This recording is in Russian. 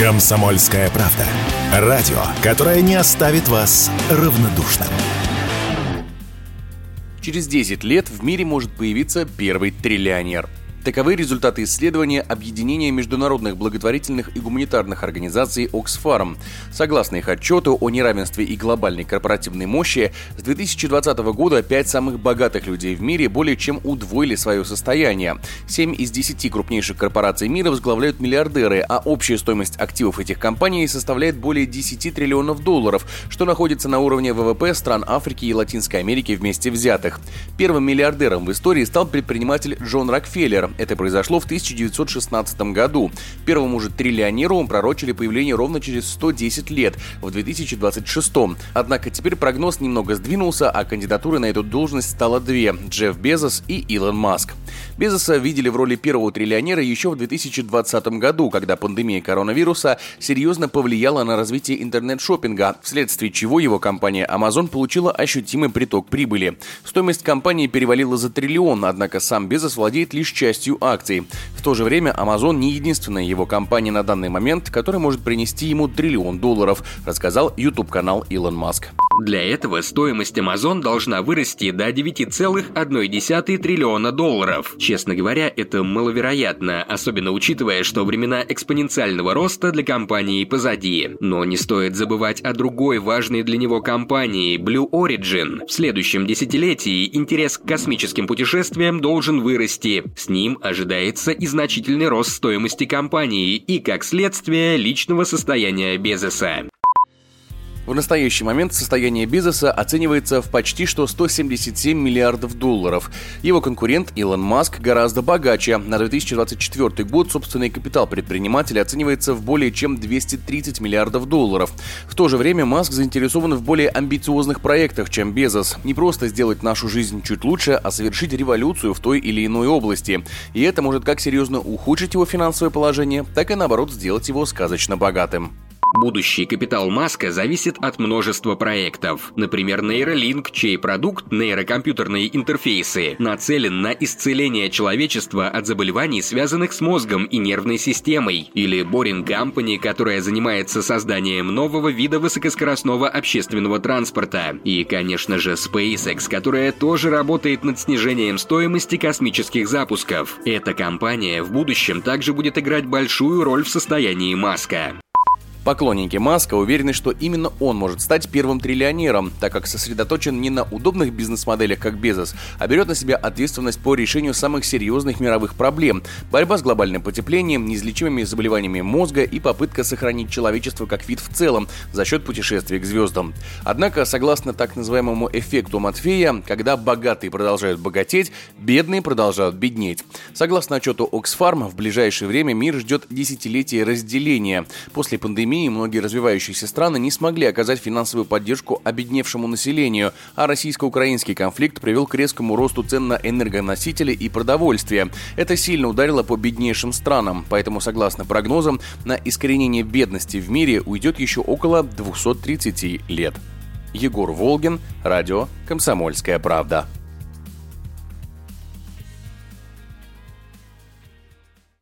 Комсомольская правда. Радио, которое не оставит вас равнодушным. Через 10 лет в мире может появиться первый триллионер – Таковы результаты исследования объединения международных благотворительных и гуманитарных организаций Oxfam. Согласно их отчету о неравенстве и глобальной корпоративной мощи, с 2020 года пять самых богатых людей в мире более чем удвоили свое состояние. Семь из десяти крупнейших корпораций мира возглавляют миллиардеры, а общая стоимость активов этих компаний составляет более 10 триллионов долларов, что находится на уровне ВВП стран Африки и Латинской Америки вместе взятых. Первым миллиардером в истории стал предприниматель Джон Рокфеллер, это произошло в 1916 году. Первому же триллионеру пророчили появление ровно через 110 лет, в 2026. Однако теперь прогноз немного сдвинулся, а кандидатуры на эту должность стало две – Джефф Безос и Илон Маск. Безоса видели в роли первого триллионера еще в 2020 году, когда пандемия коронавируса серьезно повлияла на развитие интернет-шоппинга, вследствие чего его компания Amazon получила ощутимый приток прибыли. Стоимость компании перевалила за триллион, однако сам Безос владеет лишь частью акций. В то же время Amazon не единственная его компания на данный момент, которая может принести ему триллион долларов, рассказал YouTube-канал Илон Маск. Для этого стоимость Amazon должна вырасти до 9,1 триллиона долларов. Честно говоря, это маловероятно, особенно учитывая, что времена экспоненциального роста для компании позади. Но не стоит забывать о другой важной для него компании Blue Origin. В следующем десятилетии интерес к космическим путешествиям должен вырасти. С ним ожидается и значительный рост стоимости компании и, как следствие, личного состояния Безоса. В настоящий момент состояние Безоса оценивается в почти что 177 миллиардов долларов. Его конкурент Илон Маск гораздо богаче. На 2024 год собственный капитал предпринимателя оценивается в более чем 230 миллиардов долларов. В то же время Маск заинтересован в более амбициозных проектах, чем Безос. Не просто сделать нашу жизнь чуть лучше, а совершить революцию в той или иной области. И это может как серьезно ухудшить его финансовое положение, так и наоборот сделать его сказочно богатым. Будущий капитал Маска зависит от множества проектов. Например, Neuralink, чей продукт нейрокомпьютерные интерфейсы нацелен на исцеление человечества от заболеваний, связанных с мозгом и нервной системой. Или Boring Company, которая занимается созданием нового вида высокоскоростного общественного транспорта. И, конечно же, SpaceX, которая тоже работает над снижением стоимости космических запусков. Эта компания в будущем также будет играть большую роль в состоянии Маска. Поклонники Маска уверены, что именно он может стать первым триллионером, так как сосредоточен не на удобных бизнес-моделях, как Безос, а берет на себя ответственность по решению самых серьезных мировых проблем – борьба с глобальным потеплением, неизлечимыми заболеваниями мозга и попытка сохранить человечество как вид в целом за счет путешествий к звездам. Однако, согласно так называемому эффекту Матфея, когда богатые продолжают богатеть, бедные продолжают беднеть. Согласно отчету Oxfam, в ближайшее время мир ждет десятилетие разделения. После пандемии пандемии многие развивающиеся страны не смогли оказать финансовую поддержку обедневшему населению, а российско-украинский конфликт привел к резкому росту цен на энергоносители и продовольствие. Это сильно ударило по беднейшим странам, поэтому, согласно прогнозам, на искоренение бедности в мире уйдет еще около 230 лет. Егор Волгин, радио «Комсомольская правда».